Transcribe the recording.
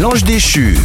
l'ange déchu.